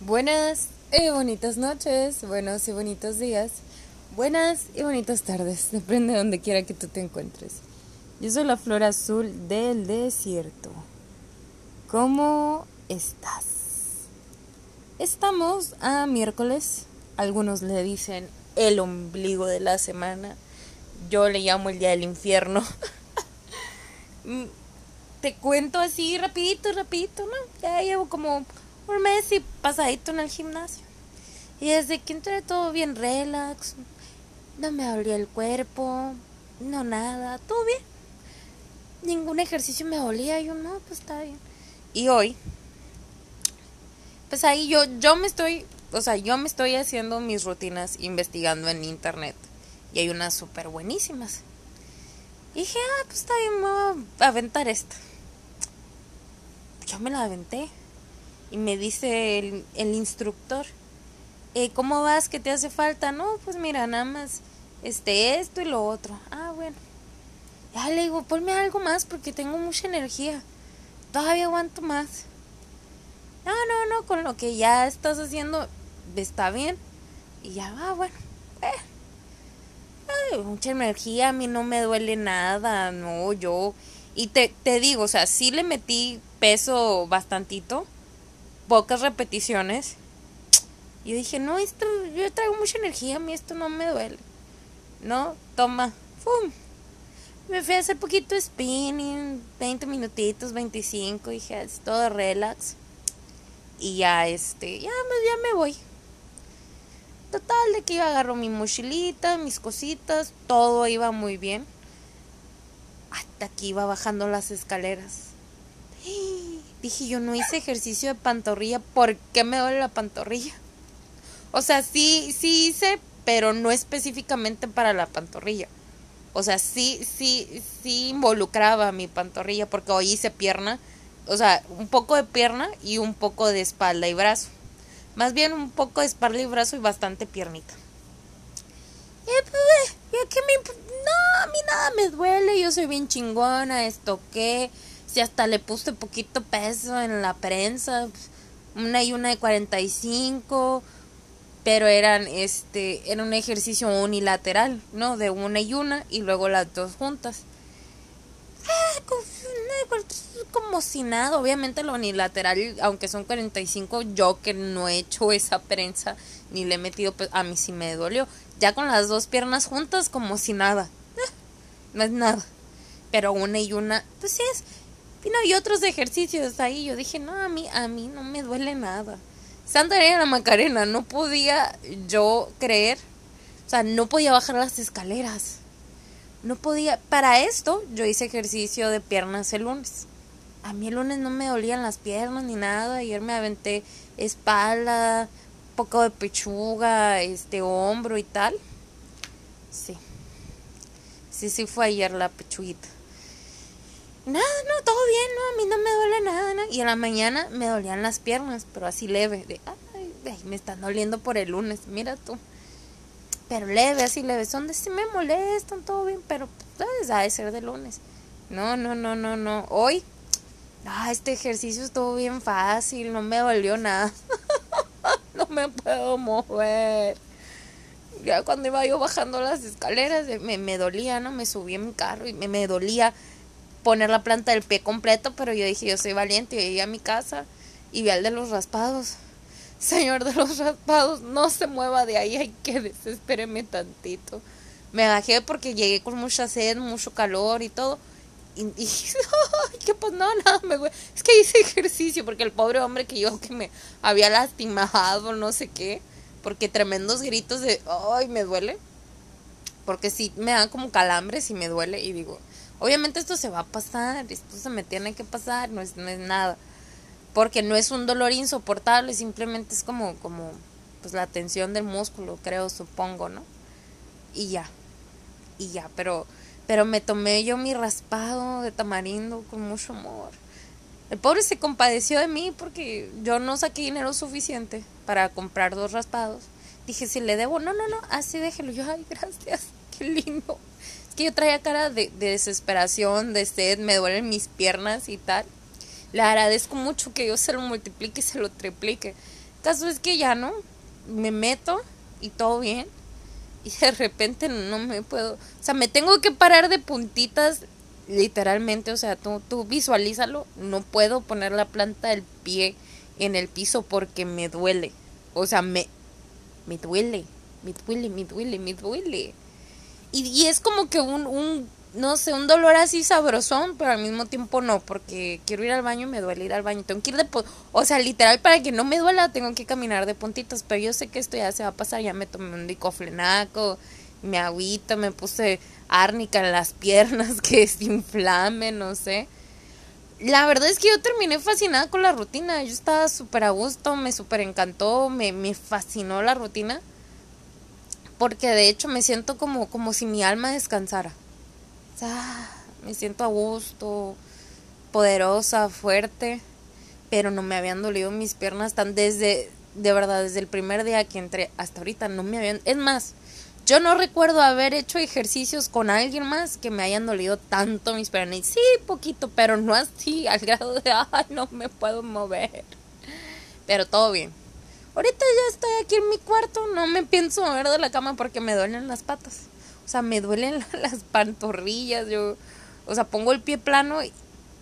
Buenas y bonitas noches, buenos y bonitos días, buenas y bonitas tardes, depende de donde quiera que tú te encuentres. Yo soy la flor azul del desierto. ¿Cómo estás? Estamos a miércoles, algunos le dicen el ombligo de la semana, yo le llamo el día del infierno. Mm, te cuento así rapidito, rapidito, ¿no? Ya llevo como un mes y pasadito en el gimnasio. Y desde que entré todo bien relax, no me dolía el cuerpo, no nada, todo bien. Ningún ejercicio me dolía, yo no, pues está bien. Y hoy, pues ahí yo, yo me estoy, o sea, yo me estoy haciendo mis rutinas investigando en internet. Y hay unas súper buenísimas. Y dije, ah, pues está bien, me voy a aventar esta. Yo me la aventé y me dice el, el instructor, eh, ¿cómo vas? ¿Qué te hace falta? No, pues mira, nada más este, esto y lo otro. Ah, bueno. Ya le digo, ponme algo más porque tengo mucha energía. Todavía aguanto más. No, no, no, con lo que ya estás haciendo está bien. Y ya va, bueno. Eh. mucha energía, a mí no me duele nada, no, yo... Y te, te digo, o sea, sí le metí peso bastantito, pocas repeticiones. Y dije, no, esto, yo traigo mucha energía, a mí esto no me duele. No, toma, ¡fum! Me fui a hacer poquito spinning, 20 minutitos, 25, dije, es todo relax. Y ya, este, ya, ya me voy. Total, de que yo agarro mi mochilita, mis cositas, todo iba muy bien. Hasta que iba bajando las escaleras. Dije, yo no hice ejercicio de pantorrilla, ¿por qué me duele la pantorrilla? O sea, sí, sí hice, pero no específicamente para la pantorrilla. O sea, sí, sí, sí involucraba mi pantorrilla, porque hoy hice pierna, o sea, un poco de pierna y un poco de espalda y brazo. Más bien un poco de espalda y brazo y bastante piernita. Eh, pues, ¿qué me... No, a mí nada me duele, yo soy bien chingona, esto qué si hasta le puse poquito peso en la prensa, una y una de 45, pero eran este era un ejercicio unilateral, ¿no? De una y una y luego las dos juntas. Ah, como si nada, obviamente lo unilateral, aunque son 45, yo que no he hecho esa prensa ni le he metido, a mí sí me dolió. Ya con las dos piernas juntas, como si nada. Ah, no es nada. Pero una y una, pues sí es, y no, y otros ejercicios ahí. Yo dije, no, a mí, a mí no me duele nada. Santa la Macarena, no podía yo creer. O sea, no podía bajar las escaleras. No podía. Para esto, yo hice ejercicio de piernas el lunes. A mí el lunes no me dolían las piernas ni nada. Ayer me aventé espalda, poco de pechuga, este hombro y tal. Sí. Sí, sí fue ayer la pechuguita. Nada, no, todo bien, no, a mí no me duele nada. Y en la mañana me dolían las piernas, pero así leve, de, ay, me están doliendo por el lunes, mira tú. Pero leve, así leve, son de si me molestan, todo bien, pero pues, ha de ser de lunes. No, no, no, no, no. Hoy, ah, este ejercicio estuvo bien fácil, no me dolió nada. no me puedo mover. Ya cuando iba yo bajando las escaleras, me, me dolía, ¿no? Me subí en mi carro y me, me dolía poner la planta del pie completo, pero yo dije, yo soy valiente, y llegué a mi casa y vi al de los raspados. Señor de los raspados, no se mueva de ahí, hay que desespéreme tantito. Me bajé porque llegué con mucha sed, mucho calor y todo. Y, y que pues no, nada, me Es que hice ejercicio porque el pobre hombre que yo que me había lastimado, no sé qué, porque tremendos gritos de, ay, me duele. Porque sí, me dan como calambres y me duele y digo, Obviamente esto se va a pasar, esto se me tiene que pasar, no es, no es nada. Porque no es un dolor insoportable, simplemente es como, como, pues la tensión del músculo, creo, supongo, ¿no? Y ya, y ya, pero, pero me tomé yo mi raspado de tamarindo con mucho amor. El pobre se compadeció de mí porque yo no saqué dinero suficiente para comprar dos raspados. Dije, si le debo, no, no, no, así déjelo. Yo, ay, gracias, qué lindo que yo traía cara de, desesperación, de sed, me duelen mis piernas y tal. Le agradezco mucho que yo se lo multiplique y se lo triplique. Caso es que ya no, me meto y todo bien. Y de repente no me puedo, o sea, me tengo que parar de puntitas literalmente, o sea, tú, tú visualízalo, no puedo poner la planta del pie en el piso porque me duele. O sea, me, me duele, me duele, me duele, me duele. Y, y es como que un, un, no sé, un dolor así sabrosón, pero al mismo tiempo no, porque quiero ir al baño y me duele ir al baño. Tengo que ir de, o sea, literal, para que no me duela, tengo que caminar de puntitas, pero yo sé que esto ya se va a pasar, ya me tomé un dicoflenaco, me agüita, me puse árnica en las piernas, que se inflame, no sé. La verdad es que yo terminé fascinada con la rutina. Yo estaba súper a gusto, me súper encantó, me, me fascinó la rutina. Porque de hecho me siento como, como si mi alma descansara. O sea, me siento a gusto, poderosa, fuerte. Pero no me habían dolido mis piernas tan desde, de verdad, desde el primer día que entré hasta ahorita. No me habían... Es más, yo no recuerdo haber hecho ejercicios con alguien más que me hayan dolido tanto mis piernas. Sí, poquito, pero no así, al grado de, ay, no me puedo mover. Pero todo bien. Ahorita ya estoy aquí en mi cuarto, no me pienso mover de la cama porque me duelen las patas. O sea, me duelen las pantorrillas, yo, o sea, pongo el pie plano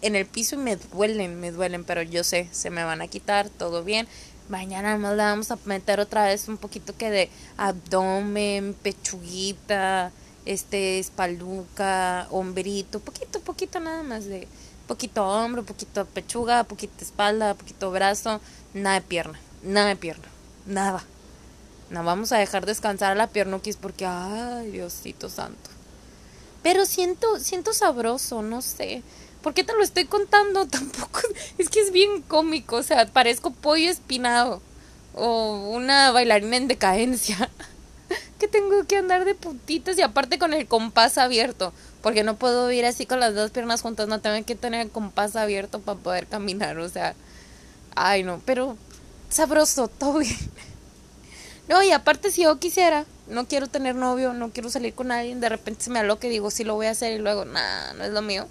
en el piso y me duelen, me duelen, pero yo sé, se me van a quitar, todo bien mañana más le vamos a meter otra vez un poquito que de abdomen, pechuguita, este, espalduca, hombrito, poquito, poquito nada más de poquito hombro, poquito pechuga, poquito espalda, poquito brazo, nada de pierna, nada de pierna, nada. No vamos a dejar descansar a la piernuquis porque, ay, Diosito santo. Pero siento, siento sabroso, no sé. ¿Por qué te lo estoy contando? Tampoco. Es que es bien cómico. O sea, parezco pollo espinado. O una bailarina en decadencia. que tengo que andar de putitas y aparte con el compás abierto. Porque no puedo ir así con las dos piernas juntas. No tengo que tener el compás abierto para poder caminar. O sea. Ay, no. Pero sabroso, todo. No, y aparte si yo quisiera, no quiero tener novio, no quiero salir con alguien, de repente se me aloca y digo, sí lo voy a hacer y luego, nada, no es lo mío.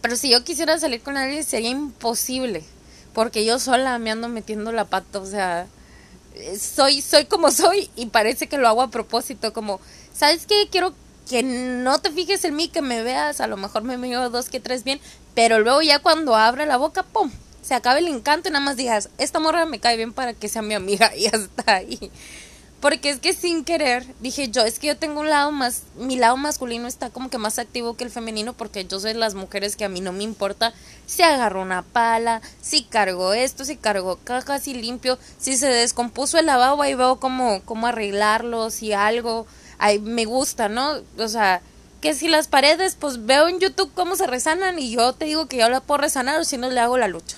Pero si yo quisiera salir con alguien sería imposible, porque yo sola me ando metiendo la pata, o sea, soy soy como soy y parece que lo hago a propósito, como, ¿sabes qué? Quiero que no te fijes en mí, que me veas, a lo mejor me miro dos que tres bien, pero luego ya cuando abre la boca, ¡pum! Se acaba el encanto y nada más digas, esta morra me cae bien para que sea mi amiga y hasta ahí. Porque es que sin querer dije yo, es que yo tengo un lado más, mi lado masculino está como que más activo que el femenino porque yo soy las mujeres que a mí no me importa si agarro una pala, si cargo esto, si cargo cajas, si limpio, si se descompuso el lavabo ahí veo cómo, cómo arreglarlo, si algo, ahí me gusta, ¿no? O sea, que si las paredes, pues veo en YouTube cómo se resanan y yo te digo que yo la puedo resanar o si no le hago la lucha.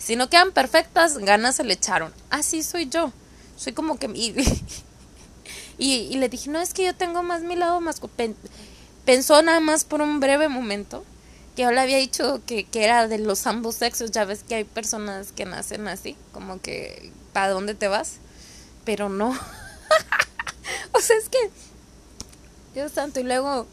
Si no quedan perfectas, ganas se le echaron. Así soy yo soy como que... Y, y, le dije, no, es que yo tengo más mi lado más... Pensó nada más por un breve momento que yo le había dicho que, que era de los ambos sexos. Ya ves que hay personas que nacen así, como que, ¿para dónde te vas? Pero no. o sea, es que... Dios santo, y luego...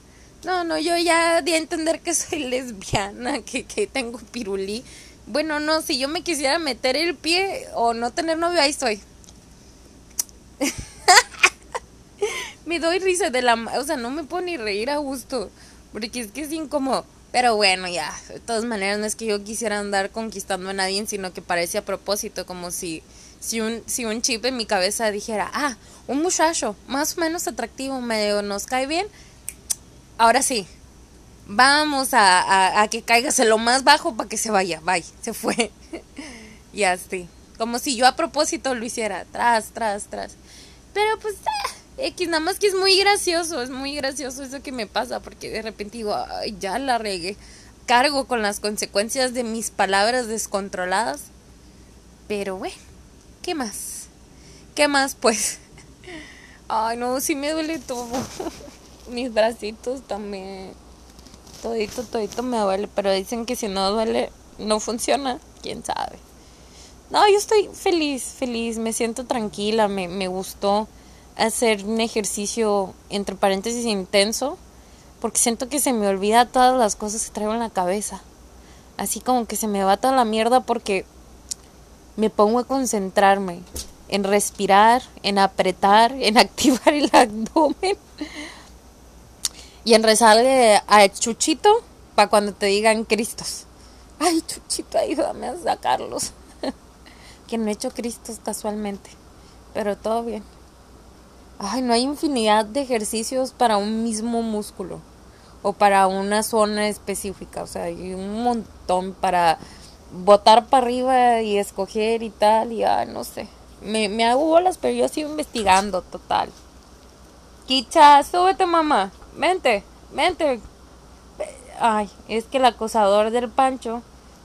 No, no, yo ya di a entender que soy lesbiana, que, que tengo pirulí. Bueno, no, si yo me quisiera meter el pie o no tener novio, ahí estoy. me doy risa de la... O sea, no me puedo ni reír a gusto. Porque es que es incómodo. Pero bueno, ya. De todas maneras, no es que yo quisiera andar conquistando a nadie, sino que parece a propósito, como si, si, un, si un chip en mi cabeza dijera, ah, un muchacho más o menos atractivo, medio nos cae bien. Ahora sí, vamos a, a, que caigas en lo más bajo para que se vaya. Bye, se fue. y así. Como si yo a propósito lo hiciera. Tras, tras, tras. Pero pues, eh, X, nada más que es muy gracioso, es muy gracioso eso que me pasa, porque de repente digo, ay, ya la regué. Cargo con las consecuencias de mis palabras descontroladas. Pero bueno, ¿qué más? ¿Qué más pues? Ay, no, sí me duele todo. Mis bracitos también. Todito, todito me duele, pero dicen que si no duele, no funciona. ¿Quién sabe? No, yo estoy feliz, feliz, me siento tranquila, me, me gustó hacer un ejercicio entre paréntesis intenso, porque siento que se me olvida todas las cosas que traigo en la cabeza. Así como que se me va toda la mierda porque me pongo a concentrarme en respirar, en apretar, en activar el abdomen y en rezarle a Chuchito para cuando te digan Cristos. Ay, Chuchito, ayúdame a sacarlos. que no he hecho Cristos casualmente, pero todo bien. Ay, no hay infinidad de ejercicios para un mismo músculo o para una zona específica, o sea, hay un montón para botar para arriba y escoger y tal, y no sé. Me, me hago bolas, pero yo sigo investigando, total. Kicha, súbete, mamá. Vente, vente. Ay, es que el acosador del Pancho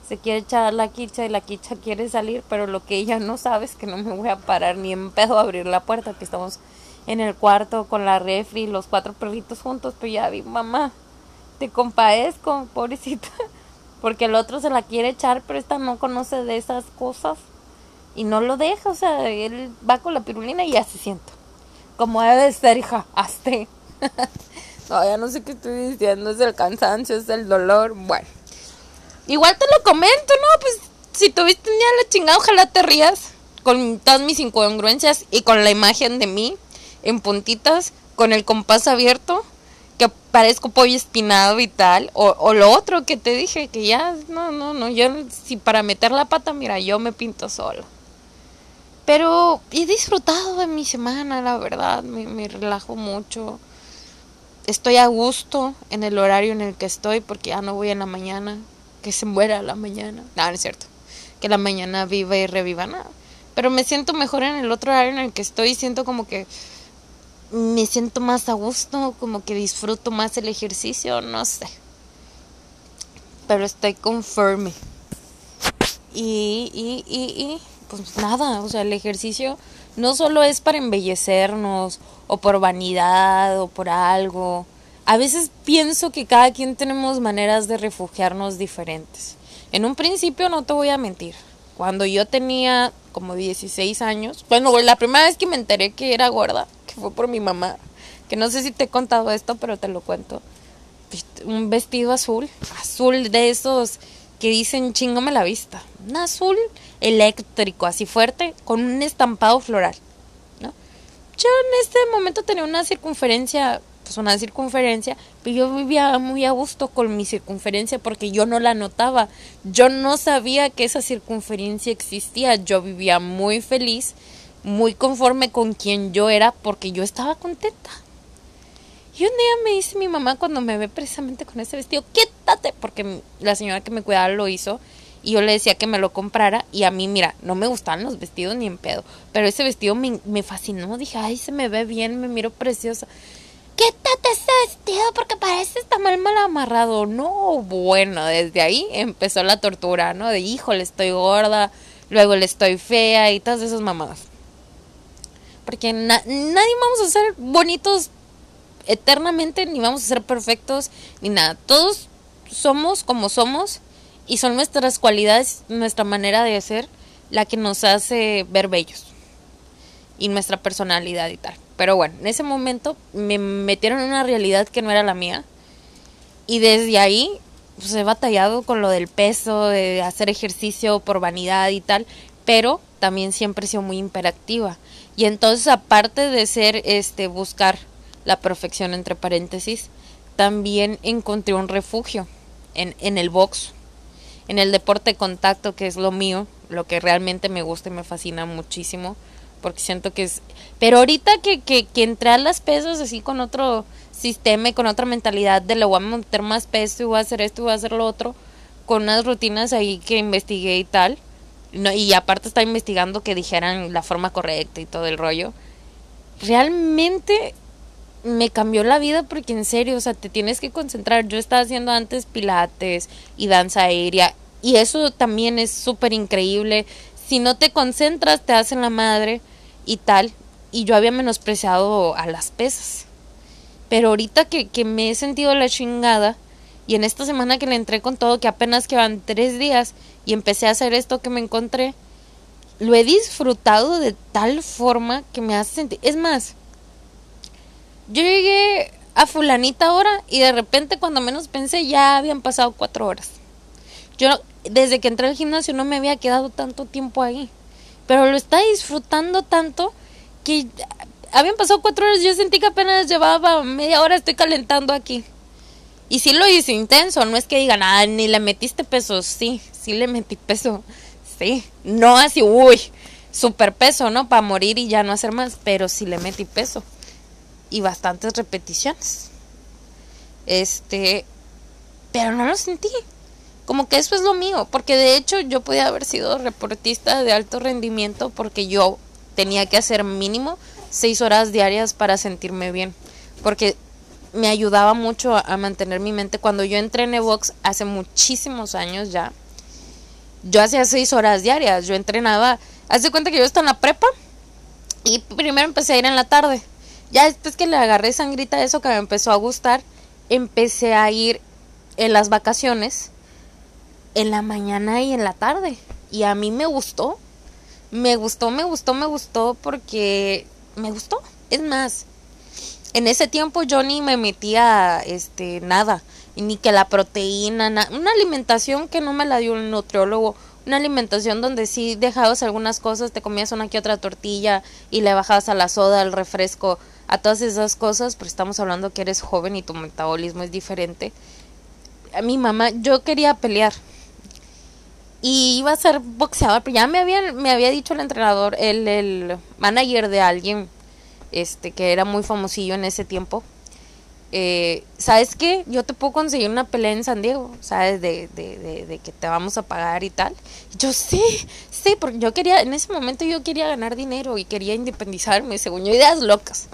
se quiere echar la quicha y la quicha quiere salir, pero lo que ella no sabe es que no me voy a parar ni en pedo a abrir la puerta, que estamos en el cuarto con la refri, los cuatro perritos juntos, pero ya vi, mamá, te compadezco, pobrecita, porque el otro se la quiere echar, pero esta no conoce de esas cosas y no lo deja, o sea, él va con la pirulina y ya se sienta. Como debe ser, hija, hasta. no, ya no sé qué estoy diciendo, es el cansancio, es el dolor, bueno. Igual te lo comento, ¿no? Pues si tuviste un día la chingada, ojalá te rías con todas mis incongruencias y con la imagen de mí en puntitas, con el compás abierto, que parezco pollo espinado y tal, o, o lo otro que te dije, que ya, no, no, no, yo, si para meter la pata, mira, yo me pinto solo. Pero he disfrutado de mi semana, la verdad, me, me relajo mucho. Estoy a gusto en el horario en el que estoy porque ya no voy en la mañana, que se muera la mañana. No, no es cierto. Que la mañana viva y reviva nada. Pero me siento mejor en el otro horario en el que estoy. Siento como que me siento más a gusto, como que disfruto más el ejercicio, no sé. Pero estoy conforme. Y, y, y, y pues nada, o sea, el ejercicio no solo es para embellecernos o por vanidad o por algo. A veces pienso que cada quien tenemos maneras de refugiarnos diferentes. En un principio no te voy a mentir. Cuando yo tenía como 16 años, bueno, la primera vez que me enteré que era gorda, que fue por mi mamá, que no sé si te he contado esto, pero te lo cuento. Un vestido azul, azul de esos que dicen chingame la vista. Un azul eléctrico, así fuerte, con un estampado floral. ¿no? Yo en este momento tenía una circunferencia, pues una circunferencia, pero yo vivía muy a gusto con mi circunferencia porque yo no la notaba. Yo no sabía que esa circunferencia existía. Yo vivía muy feliz, muy conforme con quien yo era porque yo estaba contenta. Y un día me dice mi mamá cuando me ve precisamente con ese vestido, quítate, porque la señora que me cuidaba lo hizo y yo le decía que me lo comprara y a mí, mira, no me gustaban los vestidos ni en pedo, pero ese vestido me, me fascinó, dije, ay, se me ve bien, me miro preciosa. Quítate ese vestido porque parece está mal mal amarrado. No, bueno, desde ahí empezó la tortura, ¿no? De híjole, estoy gorda, luego le estoy fea y todas esas mamadas. Porque nadie vamos a ser bonitos eternamente, ni vamos a ser perfectos, ni nada. Todos somos como somos y son nuestras cualidades, nuestra manera de ser, la que nos hace ver bellos. Y nuestra personalidad y tal. Pero bueno, en ese momento me metieron en una realidad que no era la mía. Y desde ahí pues, he batallado con lo del peso, de hacer ejercicio por vanidad y tal. Pero también siempre he sido muy imperactiva. Y entonces, aparte de ser este buscar la perfección entre paréntesis, también encontré un refugio en, en el box en el deporte de contacto, que es lo mío, lo que realmente me gusta y me fascina muchísimo, porque siento que es... Pero ahorita que, que, que entré a las pesas así con otro sistema y con otra mentalidad de le voy a meter más peso y voy a hacer esto y voy a hacer lo otro, con unas rutinas ahí que investigué y tal, no, y aparte estaba investigando que dijeran la forma correcta y todo el rollo, realmente me cambió la vida porque en serio, o sea, te tienes que concentrar. Yo estaba haciendo antes pilates y danza aérea y eso también es súper increíble. Si no te concentras, te hacen la madre y tal. Y yo había menospreciado a las pesas. Pero ahorita que, que me he sentido la chingada y en esta semana que le entré con todo, que apenas quedan tres días y empecé a hacer esto que me encontré, lo he disfrutado de tal forma que me hace sentir... Es más, yo llegué a fulanita hora y de repente cuando menos pensé ya habían pasado cuatro horas. Yo desde que entré al gimnasio no me había quedado tanto tiempo ahí. pero lo estaba disfrutando tanto que habían pasado cuatro horas, yo sentí que apenas llevaba media hora, estoy calentando aquí. Y sí lo hice intenso, no es que digan, ah, ni le metiste peso, sí, sí le metí peso, sí, no así, uy, super peso, ¿no? Para morir y ya no hacer más, pero sí le metí peso. Y bastantes repeticiones. Este, pero no lo sentí. Como que eso es lo mío, porque de hecho yo podía haber sido reportista de alto rendimiento porque yo tenía que hacer mínimo seis horas diarias para sentirme bien. Porque me ayudaba mucho a, mantener mi mente. Cuando yo entré en Evox hace muchísimos años ya, yo hacía seis horas diarias. Yo entrenaba, haz de cuenta que yo estaba en la prepa y primero empecé a ir en la tarde. Ya después que le agarré sangrita a eso que me empezó a gustar, empecé a ir en las vacaciones en la mañana y en la tarde. Y a mí me gustó. Me gustó, me gustó, me gustó porque me gustó. Es más, en ese tiempo yo ni me metía este nada, ni que la proteína, una alimentación que no me la dio un nutriólogo, una alimentación donde sí dejabas algunas cosas, te comías una que otra tortilla y le bajabas a la soda, al refresco, a todas esas cosas, pero estamos hablando que eres joven y tu metabolismo es diferente. A mi mamá, yo quería pelear, y iba a ser boxeador, pero ya me había, me había dicho el entrenador, el, el manager de alguien, este, que era muy famosillo en ese tiempo. Eh, ¿Sabes qué? Yo te puedo conseguir una pelea en San Diego, ¿sabes? De, de, de, de, que te vamos a pagar y tal. yo sí, sí, porque yo quería, en ese momento yo quería ganar dinero y quería independizarme, según yo, ideas locas.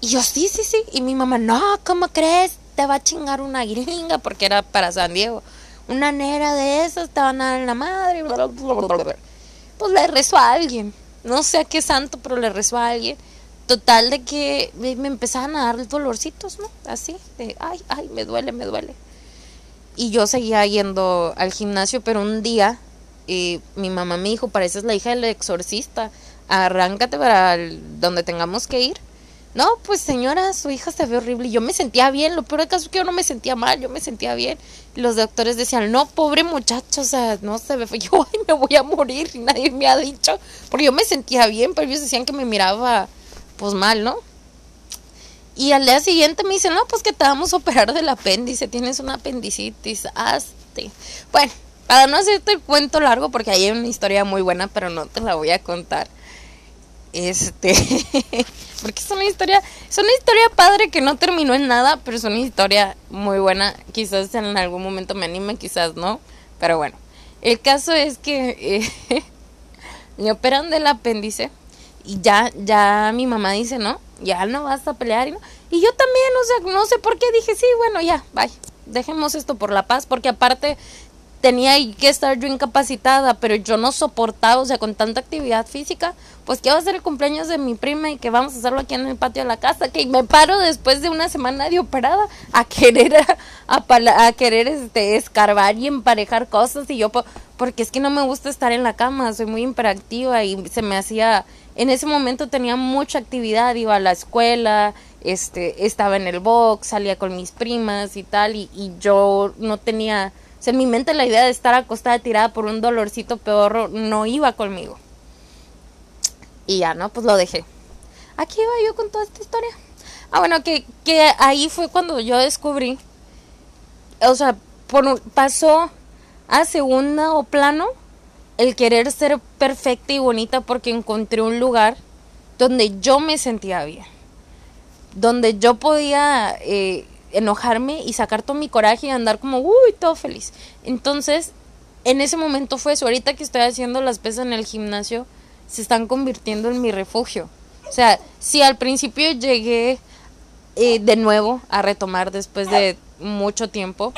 Y yo sí, sí, sí. Y mi mamá, no, ¿cómo crees? Te va a chingar una gringa porque era para San Diego una negra de esas te van a dar la madre. Pues le rezó a alguien. No sé a qué santo, pero le rezó a alguien. Total de que me, empezaban a dar dolorcitos, ¿no? Así, de, ay, ay, me duele, me duele. Y yo seguía yendo al gimnasio, pero un día eh, mi mamá me dijo, pareces la hija del exorcista, arráncate para donde tengamos que ir. No, pues señora, su hija se ve horrible. Y yo me sentía bien. Lo peor de caso es que yo no me sentía mal, yo me sentía bien. Los doctores decían, no, pobre muchacho, o sea, no se ve. Yo, ay, me voy a morir. Y nadie me ha dicho. Porque yo me sentía bien, pero ellos decían que me miraba, pues mal, ¿no? Y al día siguiente me dicen, no, pues que te vamos a operar del apéndice. Tienes una apendicitis. Hazte. Bueno, para no hacerte el cuento largo, porque hay una historia muy buena, pero no te la voy a contar. Este. porque es una historia, es una historia padre que no terminó en nada, pero es una historia muy buena. Quizás en algún momento me anime, quizás no, pero bueno. El caso es que eh, me operan del apéndice y ya, ya mi mamá dice, no, ya no vas a pelear. Y, y yo también, o sea, no sé por qué dije, sí, bueno, ya, bye. Dejemos esto por la paz, porque aparte tenía que estar yo incapacitada, pero yo no soportaba, o sea, con tanta actividad física, pues que va a ser el cumpleaños de mi prima y que vamos a hacerlo aquí en el patio de la casa, que me paro después de una semana de operada a querer a, a, querer este escarbar y emparejar cosas y yo porque es que no me gusta estar en la cama, soy muy imperactiva y se me hacía en ese momento tenía mucha actividad, iba a la escuela, este estaba en el box, salía con mis primas y tal y, y yo no tenía o sea, en mi mente la idea de estar acostada tirada por un dolorcito peor no iba conmigo. Y ya, ¿no? Pues lo dejé. Aquí iba yo con toda esta historia. Ah, bueno, que, que ahí fue cuando yo descubrí, o sea, pasó a segundo plano el querer ser perfecta y bonita porque encontré un lugar donde yo me sentía bien, donde yo podía eh, enojarme y sacar todo mi coraje y andar como, uy, todo feliz. Entonces, en ese momento fue eso. Ahorita que estoy haciendo las pesas en el gimnasio, se están convirtiendo en mi refugio. O sea, si al principio llegué eh, de nuevo a retomar después de mucho tiempo,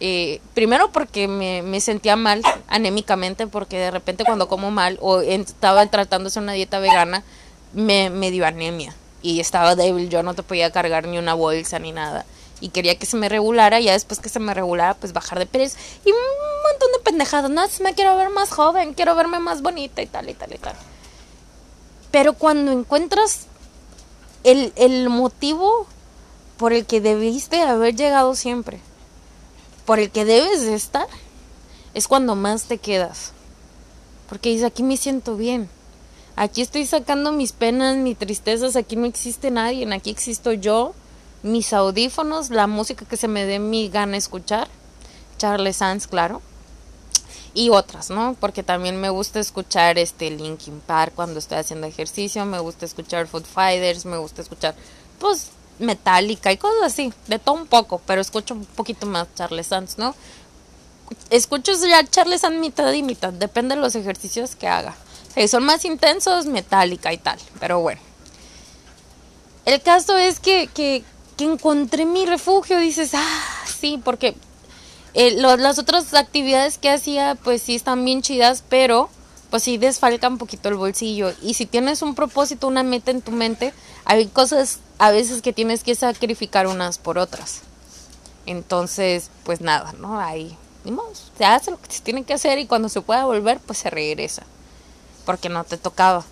eh, primero porque me, sentía mal anémicamente, porque de repente cuando como mal o estaba tratando de hacer una dieta vegana, me, me dio anemia y estaba débil, yo no te podía cargar ni una bolsa ni nada y quería que se me regulara, y ya después que se me regulara, pues bajar de peso y un montón de pendejadas, no, me quiero ver más joven, quiero verme más bonita y tal y tal y tal. Pero cuando encuentras el, el motivo por el que debiste haber llegado siempre, por el que debes de estar, es cuando más te quedas. Porque dice, aquí me siento bien. Aquí estoy sacando mis penas, mis tristezas, aquí no existe nadie, aquí existo yo, mis audífonos, la música que se me dé mi gana escuchar. Charles Sands, claro. Y otras, ¿no? Porque también me gusta escuchar este Linkin Park cuando estoy haciendo ejercicio, me gusta escuchar Food Fighters, me gusta escuchar pues Metallica y cosas así, de todo un poco, pero escucho un poquito más Charles Sands, ¿no? Escucho ya Charles Sands mitad y mitad, depende de los ejercicios que haga. Si son más intensos, Metallica y tal, pero bueno. El caso es que, que, que encontré mi refugio, dices, ah, sí, porque eh, las otras actividades que hacía, pues sí están bien chidas, pero pues sí desfalca un poquito el bolsillo. Y si tienes un propósito, una meta en tu mente, hay cosas a veces que tienes que sacrificar unas por otras. Entonces, pues nada, ¿no? Ahí, se hace lo que se tiene que hacer y cuando se pueda volver, pues se regresa. Porque no te tocaba.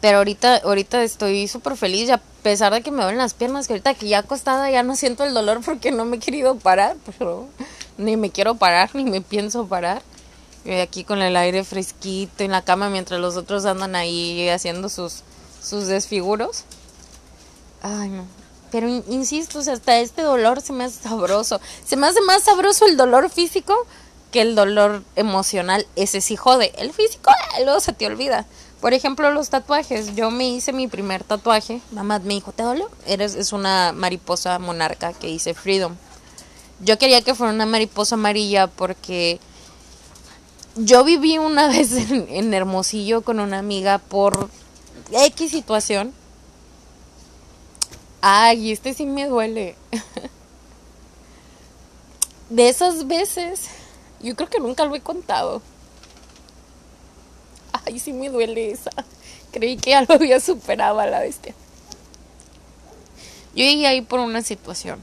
Pero ahorita, ahorita estoy súper feliz, y a pesar de que me duelen las piernas, que ahorita que ya acostada ya no siento el dolor porque no me he querido parar, pero ni me quiero parar, ni me pienso parar. Y aquí con el aire fresquito en la cama mientras los otros andan ahí haciendo sus, sus desfiguros. Ay, no. Pero insisto, hasta este dolor se me hace sabroso. Se me hace más sabroso el dolor físico que el dolor emocional. Ese sí jode. El físico, eh, luego se te olvida. Por ejemplo, los tatuajes. Yo me hice mi primer tatuaje. Mamá me dijo, ¿te dolió? Eres, es una mariposa monarca que hice Freedom. Yo quería que fuera una mariposa amarilla porque yo viví una vez en, Hermosillo con una amiga por X situación. Ay, este sí me duele. De esas veces, yo creo que nunca lo he contado. Ay, sí me duele esa. Creí que ya lo había superado a la bestia. Yo llegué ahí por una situación.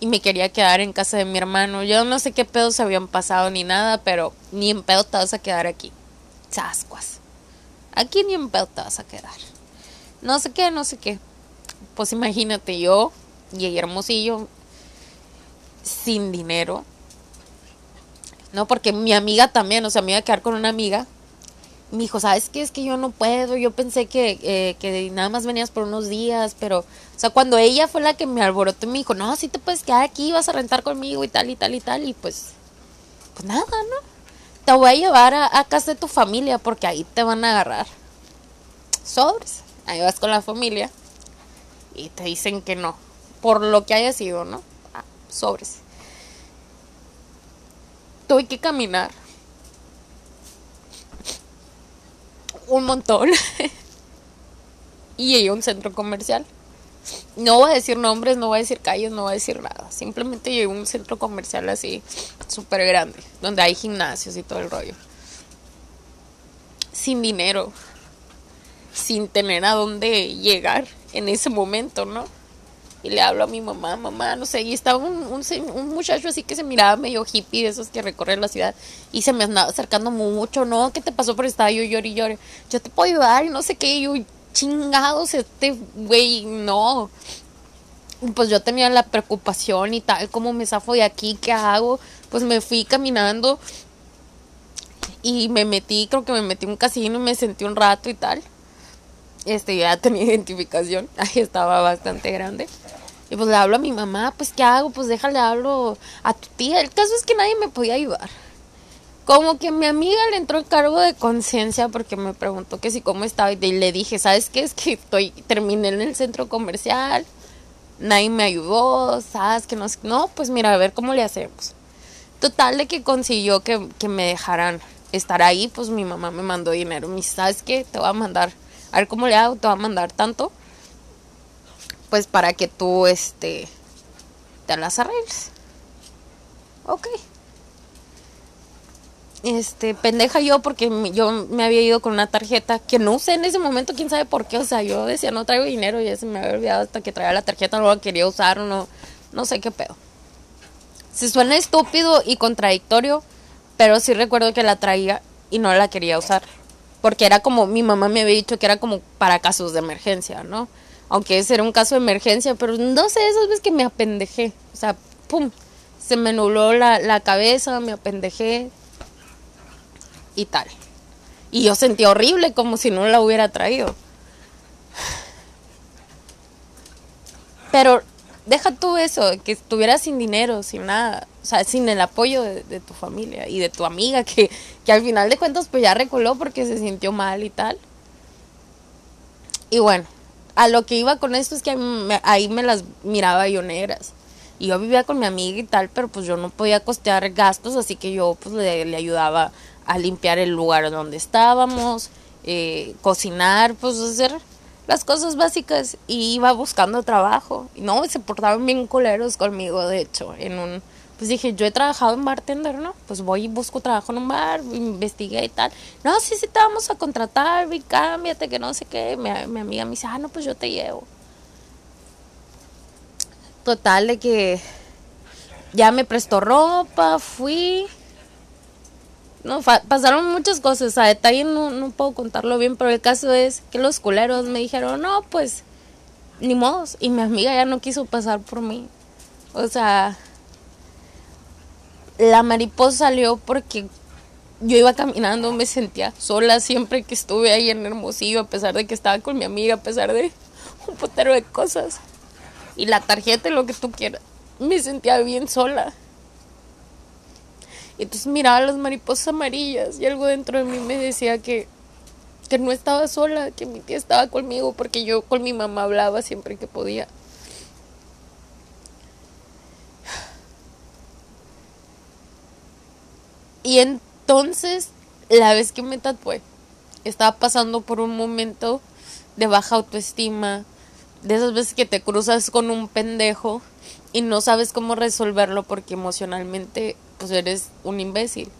Y me quería quedar en casa de mi hermano. Yo no sé qué pedos habían pasado ni nada, pero ni en pedo te vas a quedar aquí. Chascuas. Aquí ni en pedo te vas a quedar. No sé qué, no sé qué. Pues imagínate yo, y Hermosillo, sin dinero, ¿no? Porque mi amiga también, o sea, me iba a quedar con una amiga. Me dijo, ¿sabes qué? Es que yo no puedo. Yo pensé que, eh, que nada más venías por unos días, pero, o sea, cuando ella fue la que me alborotó me dijo, no, sí te puedes quedar aquí, vas a rentar conmigo y tal y tal y tal. Y pues, pues nada, ¿no? Te voy a llevar a, a casa de tu familia porque ahí te van a agarrar. Sobres. Ahí vas con la familia y te dicen que no, por lo que haya sido, ¿no? Ah, sobres tuve que caminar un montón y llegué a un centro comercial. No voy a decir nombres, no voy a decir calles, no voy a decir nada. Simplemente llegué a un centro comercial así, súper grande, donde hay gimnasios y todo el rollo. Sin dinero, sin tener a dónde llegar en ese momento, ¿no? Y le hablo a mi mamá, mamá, no sé, y estaba un, un, muchacho así que se miraba medio hippie de esos que recorren la ciudad y se me andaba acercando mucho, ¿no? ¿Qué te pasó? por estaba yo lloré y lloré, yo te puedo ayudar y no sé qué, y yo, chingados, este güey, no. Pues yo tenía la preocupación y tal, ¿cómo me zafo de aquí? ¿Qué hago? Pues me fui caminando y me metí, creo que me metí en un casino y me sentí un rato y tal este ya tenía identificación, ahí estaba bastante grande. Y pues le hablo a mi mamá, pues ¿qué hago? Pues déjale hablo a tu tía. El caso es que nadie me podía ayudar. Como que mi amiga le entró el cargo de conciencia porque me preguntó que si cómo estaba y le dije, ¿sabes qué? Es que estoy terminé en el centro comercial. Nadie me ayudó, ¿sabes? Que no, no, pues mira, a ver cómo le hacemos. Total de que consiguió que, que me dejaran estar ahí, pues mi mamá me mandó dinero. Me dice, ¿sabes qué? Te voy a mandar a ver cómo le hago, te va a mandar tanto, pues para que tú, este, te las arregles. Ok. Este, pendeja yo porque yo me había ido con una tarjeta que no usé en ese momento, quién sabe por qué, o sea, yo decía no traigo dinero y ya se me había olvidado hasta que traía la tarjeta, no la quería usar, no, no sé qué pedo. Se suena estúpido y contradictorio, pero sí recuerdo que la traía y no la quería usar porque era como mi mamá me había dicho que era como para casos de emergencia, ¿no? Aunque ese era un caso de emergencia, pero no sé, esas veces que me apendejé, o sea, pum, se me nubló la, la cabeza, me apendejé y tal. Y yo sentí horrible como si no la hubiera traído. Pero deja tú eso, que estuvieras sin dinero, sin nada, o sea, sin el apoyo de, tu familia y de tu amiga, que, que, al final de cuentas pues ya recoló porque se sintió mal y tal. Y bueno, a lo que iba con esto es que ahí me las miraba yo negras. Y yo vivía con mi amiga y tal, pero pues yo no podía costear gastos, así que yo pues le, ayudaba a limpiar el lugar donde estábamos, eh, cocinar, pues hacer las cosas básicas y iba buscando trabajo. Y no, se portaban bien coleros conmigo, de hecho, en un... Pues dije, yo he trabajado en bartender, ¿no? Pues voy y busco trabajo en un bar, investigué y tal. No, sí, sí, te vamos a contratar, y cámbiate, que no sé qué. Mi, mi amiga me dice, ah, no, pues yo te llevo. Total de que ya me prestó ropa, fui, no, pasaron muchas cosas, a detalle no, no puedo contarlo bien, pero el caso es que los culeros me dijeron, no, pues, ni modos, y mi amiga ya no quiso pasar por mí. O sea, la mariposa salió porque yo iba caminando, me sentía sola siempre que estuve ahí en Hermosillo, a pesar de que estaba con mi amiga, a pesar de un potero de cosas. Y la tarjeta y lo que tú quieras. Me sentía bien sola. Y entonces miraba las mariposas amarillas y algo dentro de mí me decía que, que no estaba sola, que mi tía estaba conmigo porque yo con mi mamá hablaba siempre que podía. Y entonces, la vez que me tatué, estaba pasando por un momento de baja autoestima, de esas veces que te cruzas con un pendejo y no sabes cómo resolverlo porque emocionalmente pues eres un imbécil.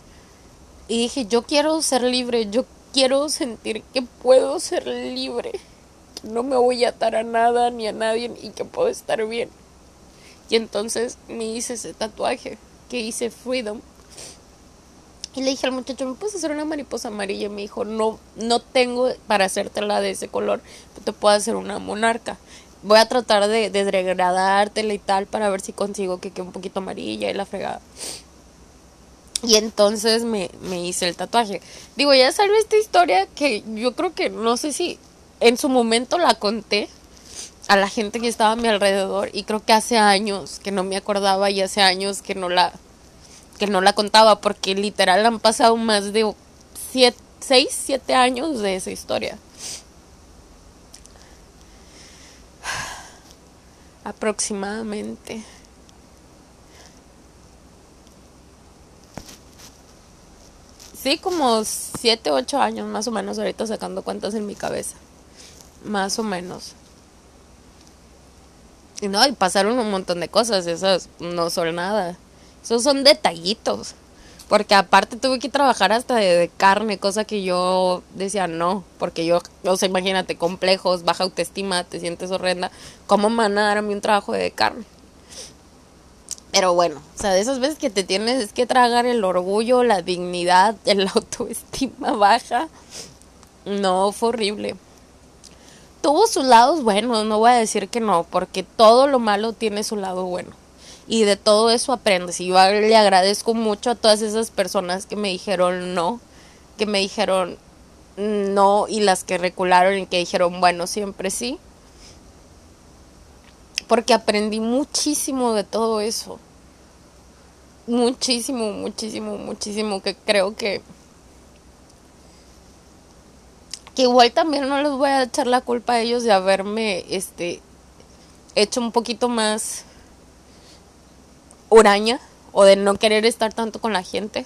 Y dije, yo quiero ser libre, yo quiero sentir que puedo ser libre, que no me voy a atar a nada ni a nadie y que puedo estar bien. Y entonces me hice ese tatuaje que hice Freedom. Y le dije al muchacho, ¿me puedes hacer una mariposa amarilla? Y me dijo, no, no tengo para hacértela de ese color, pero te puedo hacer una monarca voy a tratar de, de degradártela y tal para ver si consigo que quede un poquito amarilla y la fregada. Y entonces me, me hice el tatuaje. Digo, ya salió esta historia que yo creo que no sé si en su momento la conté a la gente que estaba a mi alrededor y creo que hace años que no me acordaba y hace años que no la que no la contaba porque literal han pasado más de siete, seis, siete años de esa historia. Aproximadamente. Sí, como 7, 8 años más o menos, ahorita sacando cuentas en mi cabeza. Más o menos. Y no, y pasaron un montón de cosas, esas no son nada. Esos son detallitos. Porque aparte tuve que trabajar hasta de, carne, cosa que yo decía no, porque yo, o sea, imagínate, complejos, baja autoestima, te sientes horrenda, ¿cómo me van a dar a mí un trabajo de carne? Pero bueno, o sea, de esas veces que te tienes que tragar el orgullo, la dignidad, el autoestima baja. No, fue horrible. Tuvo sus lados buenos, no voy a decir que no, porque todo lo malo tiene su lado bueno. Y de todo eso aprendes. Y yo le agradezco mucho a todas esas personas que me dijeron no, que me dijeron no y las que recularon y que dijeron bueno, siempre sí porque aprendí muchísimo de todo eso. Muchísimo, muchísimo, muchísimo, que creo que... Que igual también no les voy a echar la culpa a ellos de haberme, este, hecho un poquito más huraña o de no querer estar tanto con la gente.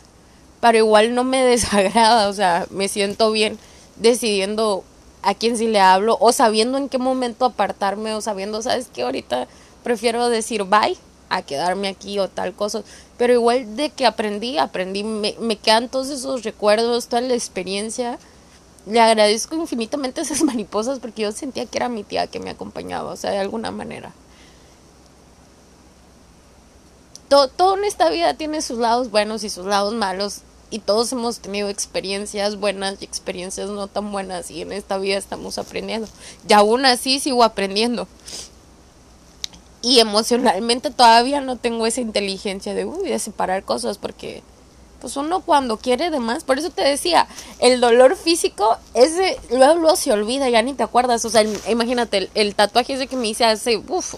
Pero igual no me desagrada, o sea, me siento bien decidiendo a quién sí le hablo o sabiendo en qué momento apartarme o sabiendo, sabes que ahorita prefiero decir bye a quedarme aquí o tal cosa. Pero igual de que aprendí, aprendí, me, me quedan todos esos recuerdos, toda la experiencia. Le agradezco infinitamente esas mariposas porque yo sentía que era mi tía que me acompañaba, o sea, de alguna manera. Todo, todo en esta vida tiene sus lados buenos y sus lados malos y todos hemos tenido experiencias buenas y experiencias no tan buenas y en esta vida estamos aprendiendo. Y aún así sigo aprendiendo. Y emocionalmente todavía no tengo esa inteligencia de, uy, de separar cosas porque pues uno cuando quiere de más, por eso te decía, el dolor físico, ese luego, luego se olvida, ya ni te acuerdas, o sea, imagínate, el, tatuaje ese que me hice hace, uff,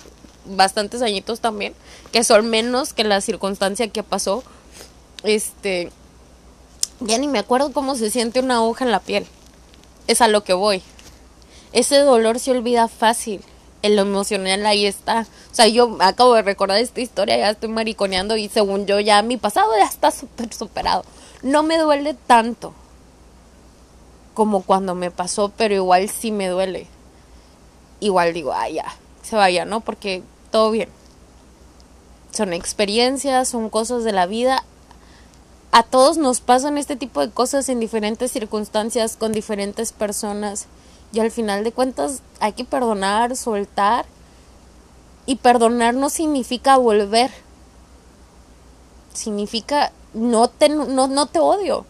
bastantes añitos también, que son menos que la circunstancia que pasó, este, ya ni me acuerdo cómo se siente una aguja en la piel, es a lo que voy, ese dolor se olvida fácil, en lo emocional ahí está. O sea, yo acabo de recordar esta historia, ya estoy mariconeando y según yo ya mi pasado ya está súper superado. No me duele tanto como cuando me pasó, pero igual sí me duele. Igual digo, ah, ya, se vaya, ¿no? Porque todo bien. Son experiencias, son cosas de la vida. A todos nos pasan este tipo de cosas en diferentes circunstancias, con diferentes personas. Y al final de cuentas hay que perdonar, soltar. Y perdonar no significa volver. Significa no te, no, no te odio.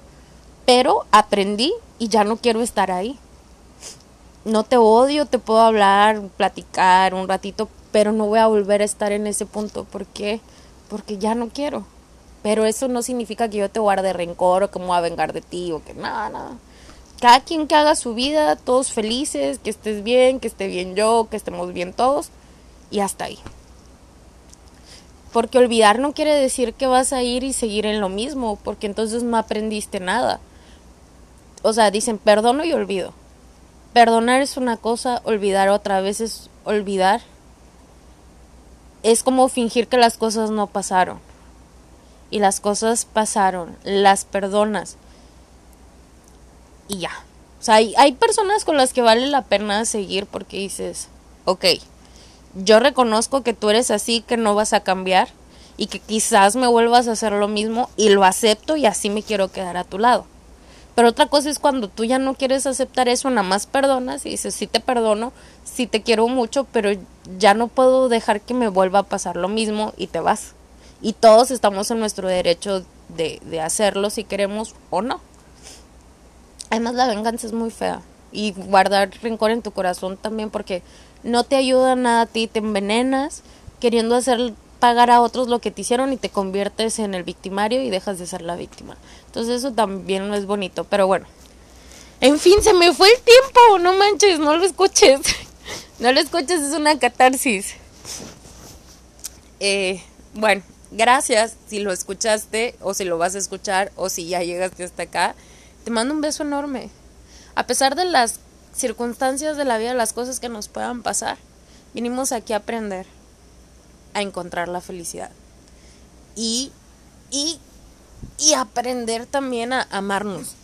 Pero aprendí y ya no quiero estar ahí. No te odio, te puedo hablar, platicar un ratito, pero no voy a volver a estar en ese punto. ¿Por qué? Porque ya no quiero. Pero eso no significa que yo te guarde rencor o que me voy a vengar de ti o que nada, nada cada quien que haga su vida, todos felices, que estés bien, que esté bien yo, que estemos bien todos, y hasta ahí. Porque olvidar no quiere decir que vas a ir y seguir en lo mismo, porque entonces no aprendiste nada. O sea, dicen perdono y olvido. Perdonar es una cosa, olvidar otra vez es olvidar. Es como fingir que las cosas no pasaron. Y las cosas pasaron, las perdonas y ya. O sea, hay, hay personas con las que vale la pena seguir porque dices, ok, yo reconozco que tú eres así, que no vas a cambiar y que quizás me vuelvas a hacer lo mismo y lo acepto y así me quiero quedar a tu lado. Pero otra cosa es cuando tú ya no quieres aceptar eso, nada más perdonas y dices, sí te perdono, sí te quiero mucho, pero ya no puedo dejar que me vuelva a pasar lo mismo y te vas. Y todos estamos en nuestro derecho de, de hacerlo si queremos o no. Además la venganza es muy fea y guardar rencor en tu corazón también porque no te ayuda nada a ti, te envenenas queriendo hacer pagar a otros lo que te hicieron y te conviertes en el victimario y dejas de ser la víctima. Entonces eso también no es bonito, pero bueno. En fin, se me fue el tiempo, no manches, no lo escuches. no lo escuches, es una catarsis. Eh, bueno, gracias si lo escuchaste o si lo vas a escuchar o si ya llegaste hasta acá. Te mando un beso enorme. A pesar de las circunstancias de la vida, las cosas que nos puedan pasar, vinimos aquí a aprender a encontrar la felicidad. Y, y, y aprender también a amarnos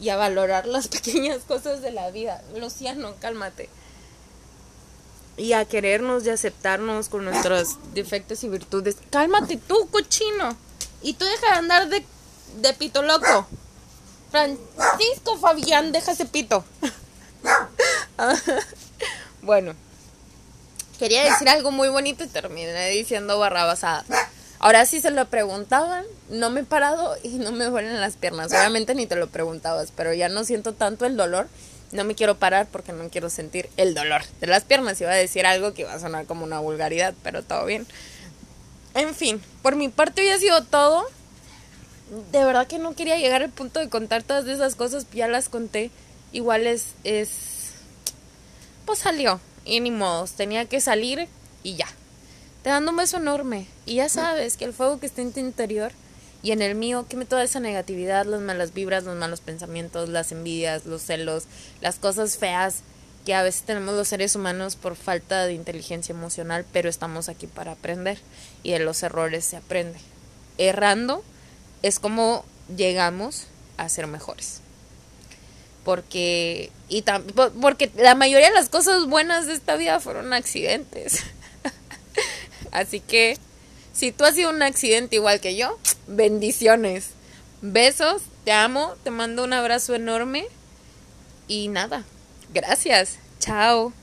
y a valorar las pequeñas cosas de la vida. Luciano, cálmate. Y a querernos y aceptarnos con nuestros defectos y virtudes. Cálmate tú, cochino. Y tú deja de andar de, de pito loco. Francisco Fabián, deja ese pito. bueno, quería decir algo muy bonito y terminé diciendo barra basada. Ahora sí se lo preguntaban, no me he parado y no me duelen las piernas. Obviamente ni te lo preguntabas, pero ya no siento tanto el dolor. No me quiero parar porque no quiero sentir el dolor de las piernas. Iba a decir algo que iba a sonar como una vulgaridad, pero todo bien. En fin, por mi parte hoy ha sido todo de verdad que no quería llegar al punto de contar todas esas cosas, ya las conté. Igual es, es, pues salió, y ni modos, tenía que salir y ya. Te dando un beso enorme. Y ya sabes que el fuego que está en tu interior y en el mío, queme toda esa negatividad, las malas vibras, los malos pensamientos, las envidias, los celos, las cosas feas que a veces tenemos los seres humanos por falta de inteligencia emocional, pero estamos aquí para aprender y de los errores se aprende. Errando es como llegamos a ser mejores. Porque, y porque la mayoría de las cosas buenas de esta vida fueron accidentes. Así que, si tú has sido un accidente igual que yo, bendiciones. Besos, te amo, te mando un abrazo enorme. Y nada, gracias. Chao.